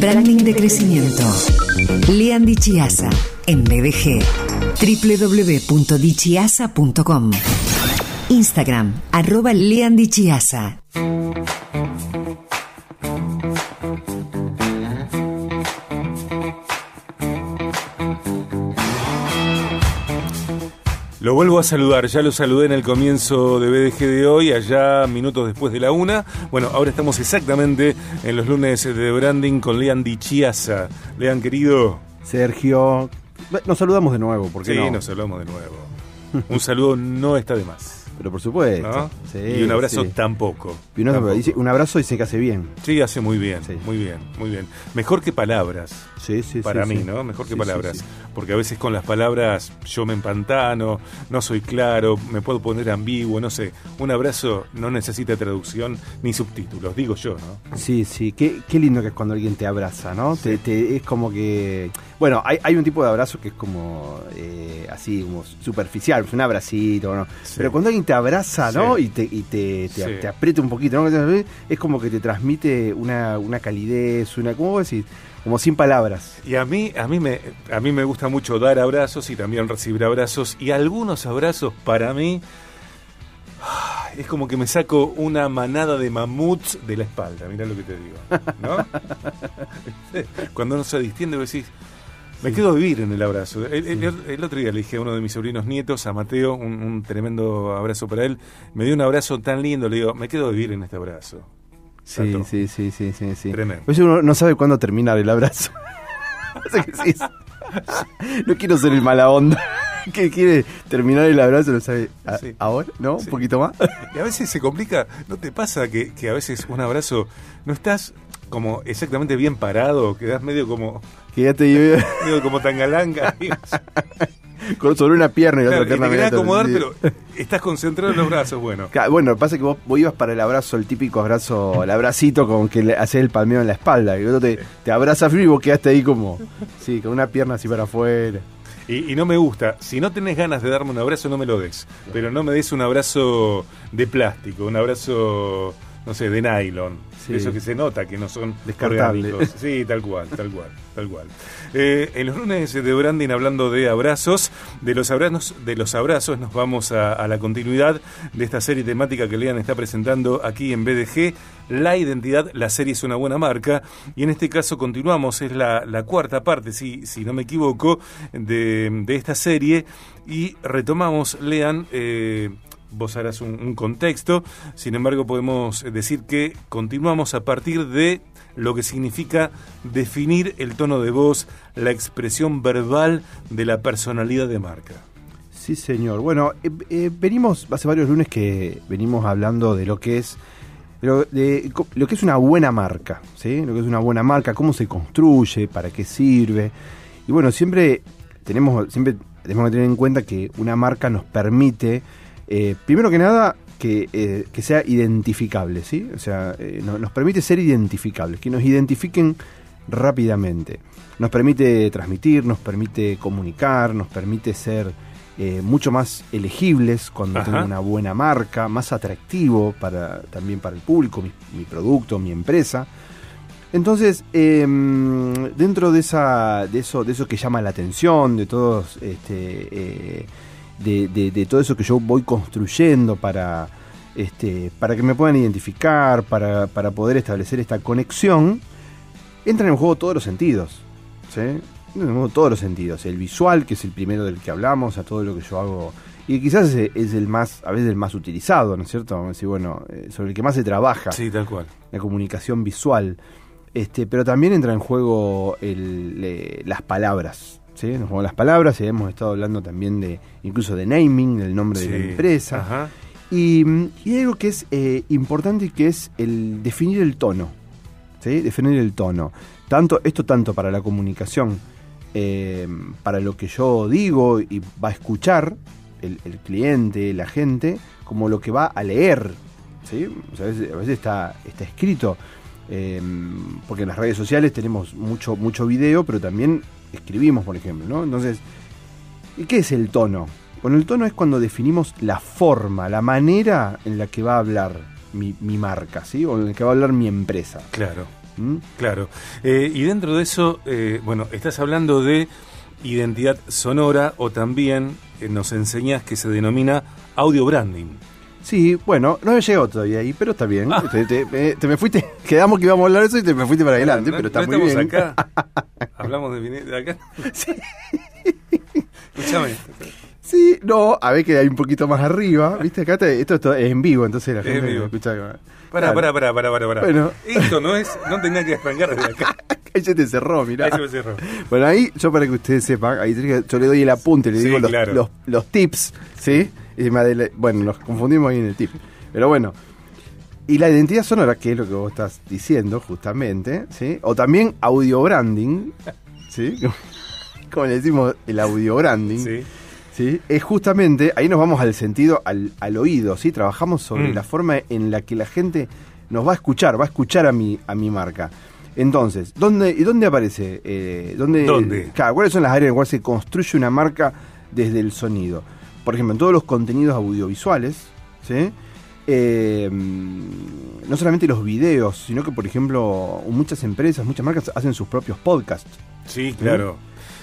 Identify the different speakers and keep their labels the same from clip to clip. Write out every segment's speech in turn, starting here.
Speaker 1: Branding de crecimiento. Lean Dichiasa en BDG. www.dichiasa.com. Instagram, arroba Lean Dichiasa.
Speaker 2: Lo vuelvo a saludar, ya lo saludé en el comienzo de BDG de hoy, allá minutos después de la una. Bueno, ahora estamos exactamente en los lunes de branding con Lean Dichiasa. Lean, querido.
Speaker 3: Sergio, nos saludamos de nuevo, porque
Speaker 2: sí,
Speaker 3: no?
Speaker 2: nos saludamos de nuevo. Un saludo no está de más.
Speaker 3: Pero por supuesto.
Speaker 2: ¿no?
Speaker 3: Sí,
Speaker 2: y un abrazo
Speaker 3: sí.
Speaker 2: tampoco.
Speaker 3: Y un,
Speaker 2: Tampoco.
Speaker 3: dice, un abrazo se que hace bien.
Speaker 2: Sí, hace muy bien,
Speaker 3: Sí.
Speaker 2: muy bien, muy bien. Mejor que palabras.
Speaker 3: Sí, sí,
Speaker 2: para mí. ¿no? Mejor que palabras. Porque a veces con las palabras yo me empantano, no soy claro, me puedo poner ambiguo, no sé. Un abrazo no necesita traducción ni subtítulos, digo yo, ¿no?
Speaker 3: Sí, sí, qué, qué lindo que es cuando alguien te abraza, ¿no? Te, te- es como que... Bueno, hay, hay un tipo de abrazo que es como eh, así, como superficial, un abracito, ¿no? Pero cuando alguien te abraza, ¿no?
Speaker 2: Sí.
Speaker 3: Y, te, y te, te,
Speaker 2: Sí.
Speaker 3: te aprieta un poquito, ¿no? Es como que te transmite una, una calidez, una... ¿Cómo vos decís? Como sin palabras.
Speaker 2: Y a mí, a mí me, a mí me gusta mucho dar abrazos y también recibir abrazos. Y algunos abrazos para mí es como que me saco una manada de mamuts de la espalda. Mirá lo que te digo, ¿no? Cuando uno se distiende, vos decís. Me quedo a vivir en el abrazo. El, el- el otro día le dije a uno de mis sobrinos nietos, a Mateo, un, un tremendo abrazo para él. Me dio un abrazo tan lindo, le digo, me quedo a vivir en este abrazo.
Speaker 3: Sí,
Speaker 2: Tato.
Speaker 3: sí, sí, sí, sí, sí.
Speaker 2: Tremendo.
Speaker 3: Veces uno no sabe cuándo terminar el abrazo. No quiero ser el mala onda. Que quiere terminar el abrazo, no sabe. ¿a-
Speaker 2: Sí.
Speaker 3: ¿Ahora? ¿No?
Speaker 2: Sí.
Speaker 3: ¿Un poquito más?
Speaker 2: Y a veces se complica, ¿no te pasa que, que a veces un abrazo no estás como exactamente bien parado, quedas medio como
Speaker 3: Que ya te lleve
Speaker 2: medio como tangalanga
Speaker 3: con- sobre una pierna y la
Speaker 2: Claro,
Speaker 3: otra
Speaker 2: y te
Speaker 3: pierna. media
Speaker 2: acomodar, pero estás concentrado en los brazos, bueno.
Speaker 3: Claro, Bueno, pasa que vos, vos ibas para el abrazo, el típico abrazo, el abracito con que le haces el palmeo en la espalda. Que el otro te, te abraza frío y vos quedaste ahí como, sí, con una pierna así para afuera.
Speaker 2: Y, y no me gusta, si no tenés ganas de darme un abrazo, no me lo des. Pero no me des un abrazo de plástico, un abrazo, no sé, de nylon.
Speaker 3: Sí.
Speaker 2: Eso que se nota que no son
Speaker 3: Descartable.
Speaker 2: orgánicos. Sí, tal cual, tal cual, tal cual. Eh, en los lunes de Branding, hablando de abrazos, de los abrazos, de los abrazos, nos vamos a, a la continuidad de esta serie temática que Lean está presentando aquí en BDG. La identidad, la serie es una buena marca. Y en este caso continuamos, es la, la cuarta parte, si, si no me equivoco, de, de esta serie. Y retomamos, Lean. eh, vos harás un, contexto, sin embargo podemos decir que continuamos a partir de lo que significa definir el tono de voz, la expresión verbal de la personalidad de marca.
Speaker 3: Sí, señor. Bueno, eh, eh, venimos, hace varios lunes que venimos hablando de lo que es de lo que es una buena marca, ¿sí? Lo que es una buena marca, cómo se construye, para qué sirve. Y bueno, siempre tenemos, siempre tenemos que tener en cuenta que una marca nos permite, eh, primero que nada, que, eh, que sea identificable, ¿sí? O sea, eh, no- nos permite ser identificables, que nos identifiquen rápidamente. Nos permite transmitir, nos permite comunicar, nos permite ser mucho más elegibles cuando
Speaker 2: Ajá.
Speaker 3: tengo una buena marca, más atractivo para, también para el público, mi, mi producto, mi empresa. Entonces, em, dentro de esa, de eso, de eso que llama la atención, de todos, este, eh, de, de- de todo eso que yo voy construyendo para, este, para que me puedan identificar, para, para poder establecer esta conexión, entran en juego todos los sentidos. ¿sí? Entran en juego todos los sentidos. El visual, que es el primero del que hablamos, a todo lo que yo hago. Y quizás es, el más, a veces el más utilizado, ¿no es cierto? Vamos a decir, bueno, eh, sobre el que más se trabaja
Speaker 2: Sí, tal cual.
Speaker 3: la comunicación visual. Este, pero también entra en juego el, le- las palabras. ¿Sí? En juego las palabras, y hemos estado hablando también de incluso de naming, del nombre de la empresa.
Speaker 2: Ajá.
Speaker 3: Y, y hay algo que es eh, importante que es el definir el tono. ¿sí? Definir el tono. Tanto, esto tanto para la comunicación, eh, para lo que yo digo y va a escuchar el, el cliente, la gente, como lo que va a leer. ¿sí? O sea, a veces, a veces está, está escrito. eh, porque en las redes sociales tenemos mucho, mucho video, pero también escribimos, por ejemplo. ¿no? Entonces, ¿y qué es el tono? Bueno, el tono es cuando definimos la forma, la manera en la que va a hablar mi, mi marca, ¿sí? O en la que va a hablar mi empresa.
Speaker 2: Claro.
Speaker 3: ¿Mm?
Speaker 2: Claro. Eh, y dentro de eso, eh, bueno, estás hablando de identidad sonora o también eh, nos enseñas que se denomina audio branding.
Speaker 3: Sí, bueno, no he llegado todavía ahí, pero está bien.
Speaker 2: Ah.
Speaker 3: Te, te- me- te me fuiste, quedamos que íbamos a hablar de eso y te me fuiste para adelante,
Speaker 2: No-
Speaker 3: pero está
Speaker 2: no
Speaker 3: muy bien.
Speaker 2: acá. Hablamos de, de acá. Escúchame.
Speaker 3: Sí, no, a ver que hay un poquito más arriba, ¿viste? Acá te- esto, esto es en vivo, entonces la
Speaker 2: Es
Speaker 3: gente
Speaker 2: en vivo.
Speaker 3: escucha.
Speaker 2: Pará,
Speaker 3: Claro.
Speaker 2: pará, pará, pará, pará, pará.
Speaker 3: Bueno.
Speaker 2: Esto no es, no tenía que arrancar desde acá.
Speaker 3: Ahí se te cerró, mirá.
Speaker 2: Ahí se me cerró.
Speaker 3: Bueno, ahí yo para que ustedes sepan, ahí yo le doy el apunte, le
Speaker 2: Sí,
Speaker 3: digo los,
Speaker 2: claro.
Speaker 3: los, los tips, ¿sí? Y me bueno, nos confundimos ahí en el tip. Pero bueno, y la identidad sonora, que es lo que vos estás diciendo justamente, ¿sí? O también audio branding, ¿sí? Como le decimos, el audio branding.
Speaker 2: Sí.
Speaker 3: ¿sí? Es justamente, ahí nos vamos al sentido, al, al oído, ¿sí? Trabajamos sobre
Speaker 2: Mm.
Speaker 3: la forma en la que la gente nos va a escuchar, va a escuchar a mi, a mi marca. Entonces, ¿dónde, ¿y dónde aparece? Eh, ¿dónde,
Speaker 2: ¿Dónde?
Speaker 3: Claro, ¿cuáles son las áreas en las cuales se construye una marca desde el sonido? Por ejemplo, en todos los contenidos audiovisuales, ¿sí? Eh, no solamente los videos, sino que, por ejemplo, muchas empresas, muchas marcas hacen sus propios podcasts.
Speaker 2: Sí, claro.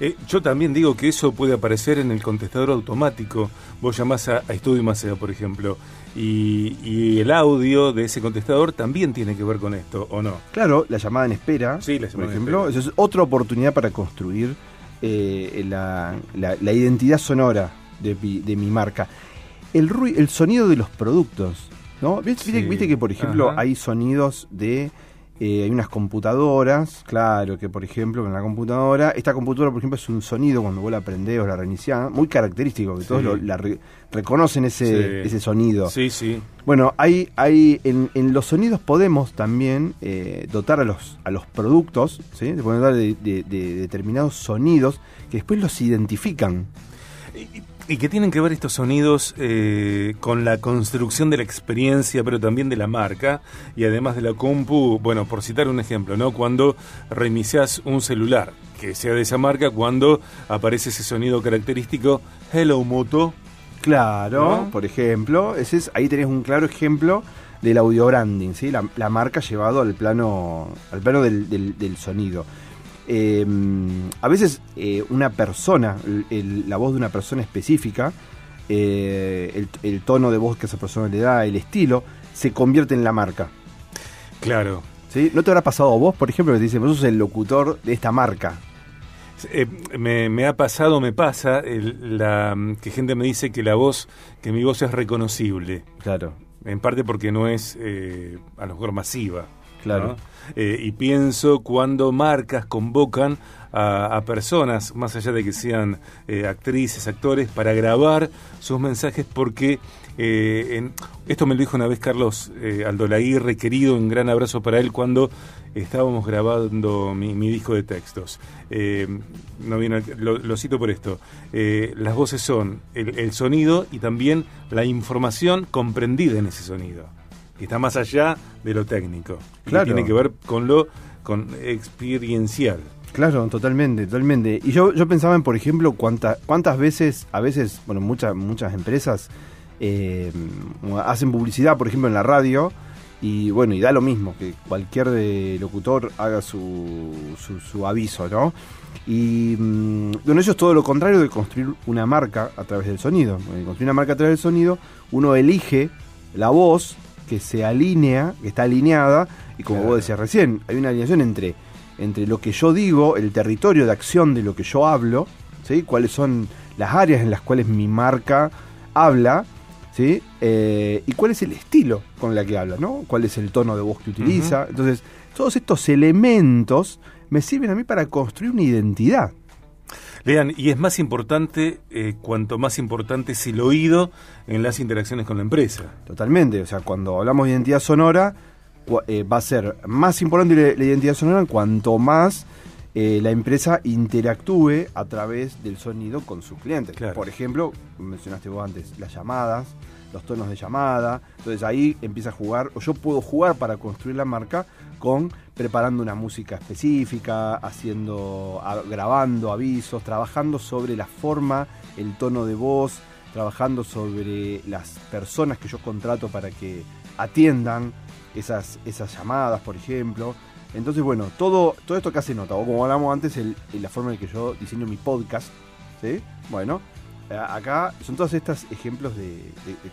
Speaker 2: Eh, yo también digo que eso puede aparecer en el contestador automático. Vos llamás a, a Estudio Macea, por ejemplo, y, y el audio de ese contestador también tiene que ver con esto, ¿o no?
Speaker 3: Claro, la llamada en espera,
Speaker 2: Sí, la
Speaker 3: por
Speaker 2: llamada
Speaker 3: ejemplo, eso es otra oportunidad para construir eh, la, la- la identidad sonora de, de mi marca. El, el sonido de los productos, ¿no? ¿Viste,
Speaker 2: Sí,
Speaker 3: viste- viste que, por ejemplo,
Speaker 2: ajá.
Speaker 3: hay sonidos de... eh, hay unas computadoras, claro, que por ejemplo en la computadora, esta computadora por ejemplo es un sonido cuando vos la prendés o la reiniciás, muy característico, que todos lo- la re- reconocen ese,
Speaker 2: Sí.
Speaker 3: ese sonido.
Speaker 2: Sí, sí.
Speaker 3: Bueno, hay, hay en, en los sonidos podemos también eh, dotar a los, a los productos, ¿sí? Dar de, de- de determinados sonidos que después los identifican.
Speaker 2: Y, y que tienen que ver estos sonidos eh, con la construcción de la experiencia, pero también de la marca, y además de la compu, bueno, por citar un ejemplo, ¿no? Cuando reiniciás un celular, que sea de esa marca, cuando aparece ese sonido característico, Hello Moto,
Speaker 3: Claro,
Speaker 2: ¿No?
Speaker 3: por ejemplo, ese es, ahí tenés un claro ejemplo del audio branding, ¿sí? la, la marca llevado al plano, al plano del, del- del sonido. Eh, a veces eh, una persona, el- el- la voz de una persona específica, eh, el, el tono de voz que esa persona le da, el estilo, se convierte en la marca.
Speaker 2: claro.
Speaker 3: ¿sí? ¿No te habrá pasado a vos, por ejemplo, que te dicen, vos sos el locutor de esta marca?
Speaker 2: Eh, me, me ha pasado, me pasa, la, que gente me dice que la voz, que mi voz es reconocible,
Speaker 3: Claro,
Speaker 2: en parte porque no es a lo mejor masiva.
Speaker 3: Claro.
Speaker 2: Eh, y pienso cuando marcas convocan a, personas, más allá de que sean eh, actrices, actores, para grabar sus mensajes porque eh, esto me lo dijo una vez Carlos eh, Aldolaguirre, querido, un gran abrazo para él cuando estábamos grabando mi, disco de textos. No viene lo, lo cito por esto. Las voces son el, el sonido y también la información comprendida en ese sonido que está más allá de lo técnico. y que
Speaker 3: Claro.
Speaker 2: tiene que ver con lo con experiencial.
Speaker 3: Claro, totalmente, totalmente. Y yo, yo pensaba en, por ejemplo, cuánta, cuántas veces, a veces, bueno, muchas muchas empresas eh, hacen publicidad, por ejemplo, en la radio, y bueno, y da lo mismo, que cualquier eh, locutor haga su, su, su aviso, ¿no? Y mm, bueno, eso es todo lo contrario de construir una marca a través del sonido. Construir una marca a través del sonido, uno elige la voz que se alinea, que está alineada, y como
Speaker 2: Claro.
Speaker 3: vos decías recién, hay una alineación entre entre lo que yo digo, el territorio de acción de lo que yo hablo, ¿sí? cuáles son las áreas en las cuales mi marca habla, ¿sí? Eh, y cuál es el estilo con la que habla, ¿no? cuál es el tono de voz que utiliza. Entonces, todos estos elementos me sirven a mí para construir una identidad.
Speaker 2: Lean, y es más importante, eh, cuanto más importante es el oído en las interacciones con la empresa.
Speaker 3: Totalmente, o sea, cuando hablamos de identidad sonora, eh, va a ser más importante la, identidad sonora cuanto más eh, la empresa interactúe a través del sonido con sus clientes.
Speaker 2: Claro.
Speaker 3: Por ejemplo, mencionaste vos antes, las llamadas, los tonos de llamada, entonces ahí empieza a jugar, o yo puedo jugar para construir la marca con preparando una música específica, haciendo, grabando avisos, trabajando sobre la forma, el tono de voz, trabajando sobre las personas que yo contrato para que atiendan esas, esas llamadas, por ejemplo. Entonces, bueno, todo, todo esto que hace nota, o como hablamos antes, el, la forma en que yo diseño mi podcast, ¿sí? Bueno, acá son todos estos ejemplos de,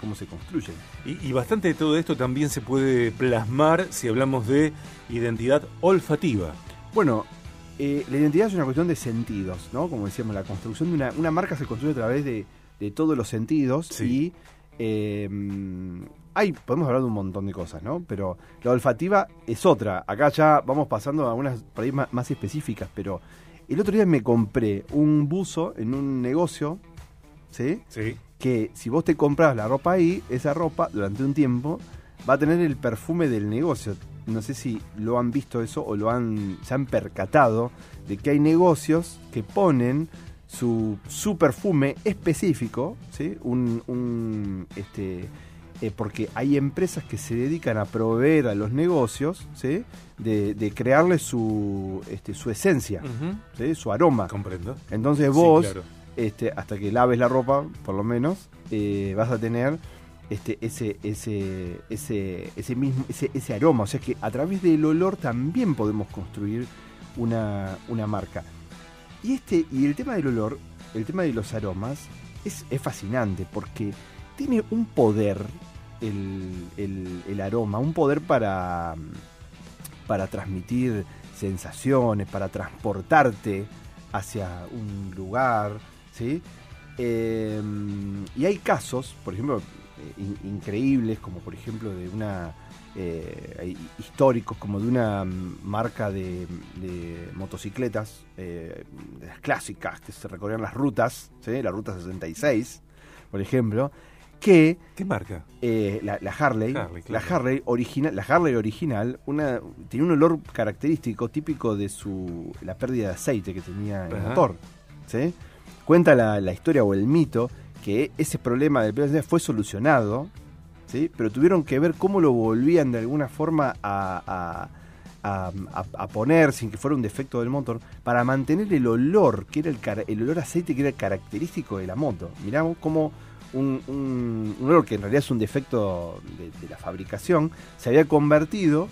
Speaker 3: cómo se construyen.
Speaker 2: Y, bastante de todo esto también se puede plasmar si hablamos de identidad olfativa.
Speaker 3: Bueno, eh, la identidad es una cuestión de sentidos, ¿no? Como decíamos, la construcción de una, una marca se construye a través de, todos los sentidos y eh, hay, podemos hablar de un montón de cosas, ¿no? Pero la olfativa es otra. Acá ya vamos pasando a algunas por ahí más, específicas, pero el otro día me compré un buzo en un negocio, ¿sí?
Speaker 2: Sí.
Speaker 3: Que si vos te compras la ropa ahí, esa ropa durante un tiempo va a tener el perfume del negocio. No sé si lo han visto eso o lo han, se han percatado de que hay negocios que ponen su, su perfume específico, ¿sí? Un, un este, eh, porque hay empresas que se dedican a proveer a los negocios ¿sí? de, de crearle su, este, su esencia, ¿sí? su aroma.
Speaker 2: Comprendo.
Speaker 3: Entonces vos, este, hasta que laves la ropa, por lo menos, eh, vas a tener este, ese, ese, ese, ese mismo, ese, ese aroma. O sea que a través del olor también podemos construir una, una marca. Y este, y el tema del olor, el tema de los aromas, es, es fascinante porque tiene un poder el, aroma, un poder para, para transmitir sensaciones, para transportarte hacia un lugar, ¿sí? Em, y hay casos, por ejemplo, eh, increíbles, como por ejemplo de una... Eh, históricos como de una marca de, motocicletas, eh, las clásicas que se recorrían las rutas, ¿sí? la ruta 66, por ejemplo, que
Speaker 2: ¿Qué marca?
Speaker 3: Eh, la, Harley, la Harley original, la Harley original, una tenía un olor característico típico de su la pérdida de aceite que tenía el motor, ¿sí? Cuenta la, historia o el mito que ese problema del de aceite fue solucionado, ¿sí? Pero tuvieron que ver cómo lo volvían de alguna forma a, a poner sin que fuera un defecto del motor para mantener el olor que era el, el olor a aceite que era característico de la moto. Miramos cómo un, un, olor que en realidad es un defecto de, la fabricación, se había convertido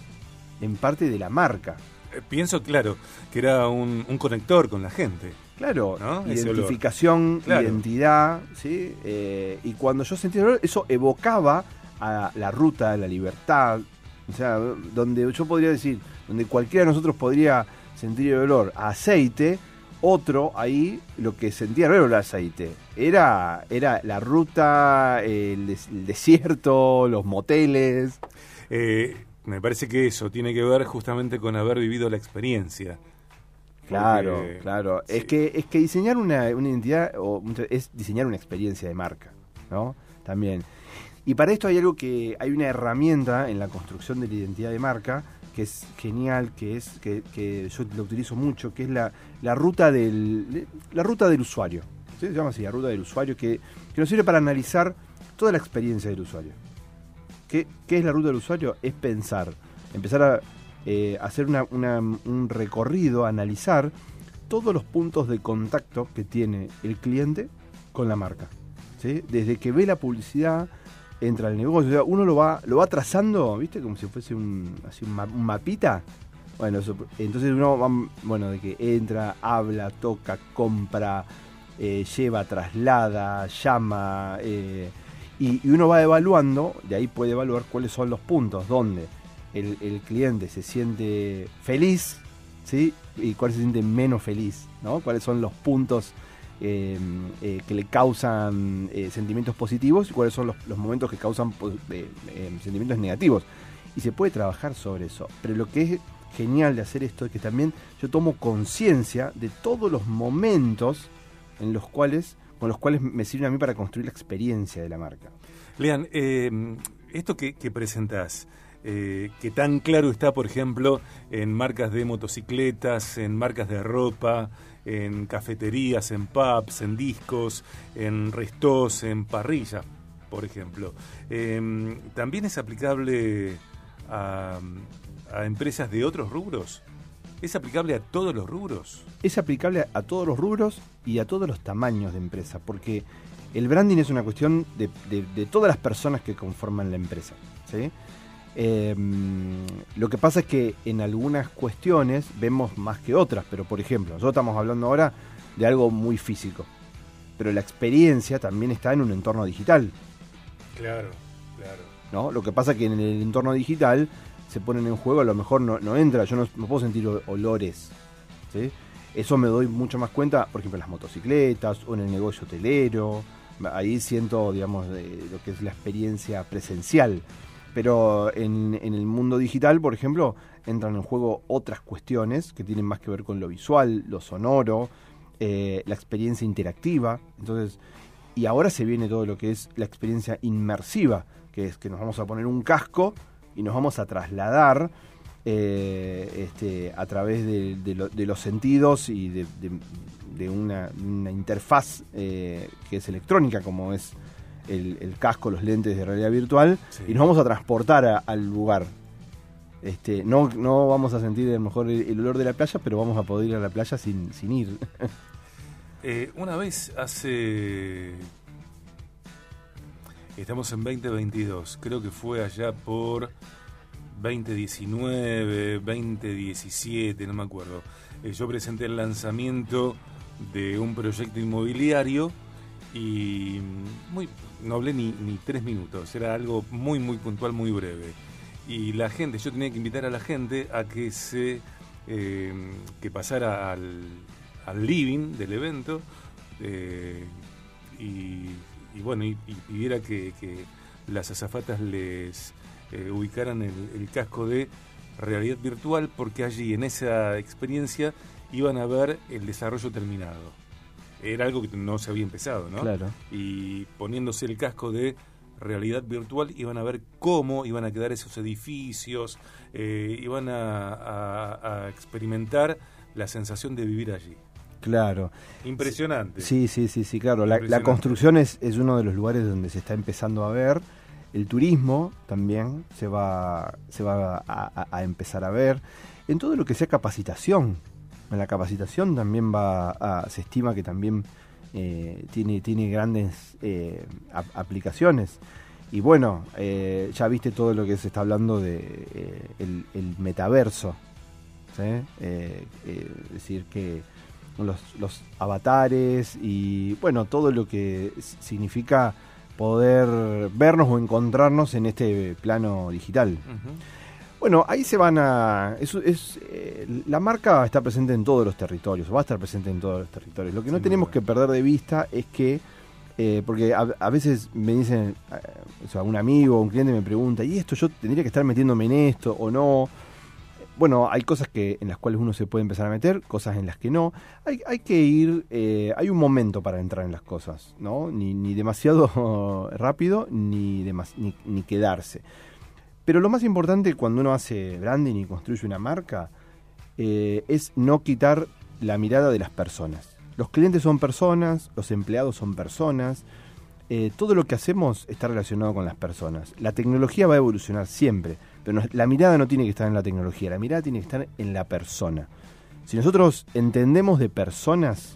Speaker 3: en parte de la marca.
Speaker 2: Eh, pienso, claro, que era un, conector con la gente.
Speaker 3: Claro, identificación, identidad, ¿sí? Eh, y cuando yo sentí el olor, eso evocaba a la ruta de la libertad, o sea, donde yo podría decir, donde cualquiera de nosotros podría sentir el olor a aceite, otro ahí lo que sentía no era el aceite, era, era la ruta, el, desierto, los moteles.
Speaker 2: Eh, me parece que eso tiene que ver justamente con haber vivido la experiencia.
Speaker 3: Claro, claro. Es que es que diseñar una, una identidad es diseñar una experiencia de marca, ¿no? También. Y para esto hay algo que hay una herramienta en la construcción de la identidad de marca que es genial, que es que, yo lo utilizo mucho, que es la, la ruta del la ruta del usuario. Se llama así, la ruta del usuario, que, nos sirve para analizar toda la experiencia del usuario. ¿Qué, es la ruta del usuario? Es pensar, empezar a eh, hacer un recorrido, analizar todos los puntos de contacto que tiene el cliente con la marca. Desde que ve la publicidad, entra al negocio. Uno lo va, lo va trazando, ¿viste? Como si fuese un, así un, mapita. Bueno, entonces uno va, bueno, de que entra, habla, toca, compra, eh, lleva, traslada, llama, eh, y, uno va evaluando, de ahí puede evaluar cuáles son los puntos donde el, cliente se siente feliz, ¿sí? Y cuál se siente menos feliz, ¿no? Cuáles son los puntos eh, eh, que le causan eh, sentimientos positivos y cuáles son los, momentos que causan pues, sentimientos negativos. Y se puede trabajar sobre eso. Pero lo que es genial de hacer esto es que también yo tomo conciencia de todos los momentos en los cuales, con los cuales me sirven a mí para construir la experiencia de la marca.
Speaker 2: Lean, esto que, que presentás, que tan claro está, por ejemplo, en marcas de motocicletas, en marcas de ropa, en cafeterías, en pubs, en discos, en restos, en parrillas, por ejemplo. Em, ¿También es aplicable a, empresas de otros rubros? ¿Es aplicable a todos los rubros?
Speaker 3: Es aplicable a todos los rubros y a todos los tamaños de empresa, porque el branding es una cuestión de, todas las personas que conforman la empresa. Em, lo que pasa es que en algunas cuestiones vemos más que otras, pero por ejemplo, nosotros estamos hablando ahora de algo muy físico, pero la experiencia también está en un entorno digital.
Speaker 2: Claro, claro.
Speaker 3: ¿no? Lo que pasa es que en el entorno digital se ponen en juego, a lo mejor no, entra, yo no, puedo sentir olores. ¿sí? Eso me doy mucho más cuenta, por ejemplo, en las motocicletas o en el negocio hotelero. Ahí siento, digamos, lo que es la experiencia presencial. Pero en, el mundo digital, por ejemplo, entran en juego otras cuestiones que tienen más que ver con lo visual, lo sonoro, eh, la experiencia interactiva. Entonces, y ahora se viene todo lo que es la experiencia inmersiva, que es que nos vamos a poner un casco y nos vamos a trasladar eh, este, a través de, los sentidos y de, una, interfaz eh, que es electrónica, como es el, casco, los lentes de realidad virtual, y nos vamos a transportar al lugar. Este, no, no vamos a sentir a lo mejor el, olor de la playa, pero vamos a poder ir a la playa sin, sin ir.
Speaker 2: Eh, una vez hace... Estamos en 2022, creo que fue allá por 2019, 2017, no me acuerdo. Eh, yo presenté el lanzamiento de un proyecto inmobiliario y muy, no hablé ni, ni tres minutos, era algo muy, muy puntual, muy breve. Y la gente, yo tenía que invitar a la gente a que se eh, que pasara al, al, living del evento eh, y, bueno, y, pidiera que, las azafatas les eh, ubicaran el casco de realidad virtual porque allí en esa experiencia iban a ver el desarrollo terminado era algo que no se había empezado, ¿no?
Speaker 3: Claro.
Speaker 2: Y poniéndose el casco de realidad virtual iban a ver cómo iban a quedar esos edificios, eh, iban a, experimentar la sensación de vivir allí.
Speaker 3: Claro.
Speaker 2: Impresionante.
Speaker 3: Sí, sí, sí, sí, claro. La, construcción es, es, uno de los lugares donde se está empezando a ver. El turismo también se va, se va a empezar a ver. En todo lo que sea capacitación, la capacitación también va a, se estima que también eh, tiene, tiene grandes eh, aplicaciones. Y bueno, eh, ya viste todo lo que se está hablando de el, metaverso. es decir, que los, avatares y bueno, todo lo que significa poder vernos o encontrarnos en este plano digital. Bueno, ahí se van a... Es, es eh, la marca está presente en todos los territorios, va a estar presente en todos los territorios. Lo que no tenemos que perder de vista es que, eh, porque a, veces me dicen, eh, o sea, un amigo o un cliente me pregunta, ¿y esto yo tendría que estar metiéndome en esto o no? Bueno, hay cosas que en las cuales uno se puede empezar a meter, cosas en las que no. Hay, hay que ir, hay un momento para entrar en las cosas, ¿no? Ni, ni demasiado rápido, ni, ni, ni quedarse. Pero lo más importante cuando uno hace branding y construye una marca eh, es no quitar la mirada de las personas. Los clientes son personas, los empleados son personas, eh, todo lo que hacemos está relacionado con las personas. La tecnología va a evolucionar siempre, pero la mirada no tiene que estar en la tecnología, la mirada tiene que estar en la persona. Si nosotros entendemos de personas,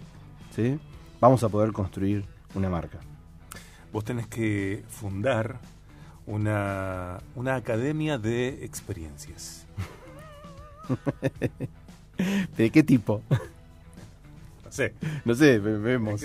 Speaker 3: ¿sí? vamos a poder construir una marca.
Speaker 2: Vos tenés que fundar una, una academia de experiencias.
Speaker 3: ¿De qué tipo?
Speaker 2: No sé.
Speaker 3: No sé, vemos.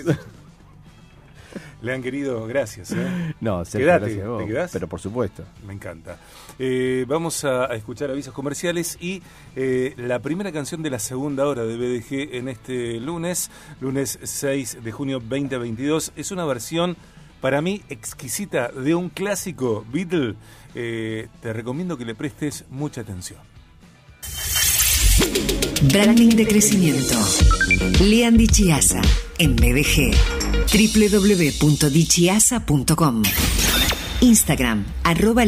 Speaker 2: han querido, gracias. ¿eh?
Speaker 3: No,
Speaker 2: Quédate, ¿te quedás?
Speaker 3: Pero por supuesto.
Speaker 2: Me encanta. Eh, vamos a, escuchar avisos comerciales y eh, la primera canción de la segunda hora de BDG en este lunes, lunes 6 de junio 2022, es una versión para mí exquisita de un clásico Beatle, eh, te recomiendo que le prestes mucha atención.
Speaker 1: Branding de crecimiento. Lean Dichiasa en BDG. www.dichiasa.com. Instagram, arroba.